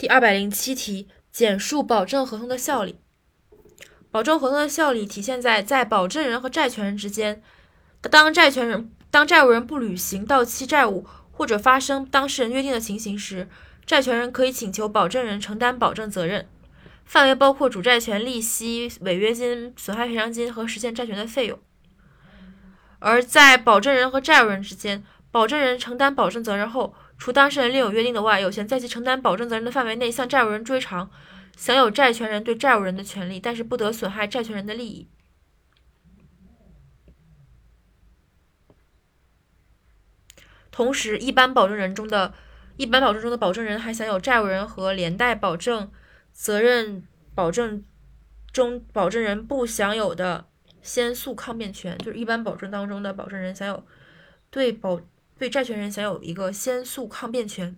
第二百零七题，简述保证合同的效力。保证合同的效力体现在在保证人和债权人之间，当债权人当债务人不履行到期债务或者发生当事人约定的情形时，债权人可以请求保证人承担保证责任，范围包括主债权利息、违约金、损害赔偿金和实现债权的费用。而在保证人和债务人之间，保证人承担保证责任后。除当事人另有约定的外，有权在其承担保证责任的范围内向债务人追偿，享有债权人对债务人的权利，但是不得损害债权人的利益。同时，一般保证人中的一般保证中的保证人还享有债务人和连带保证责任保证中保证人不享有的先诉抗辩权，就是一般保证当中的保证人享有对保。对债权人享有一个先诉抗辩权。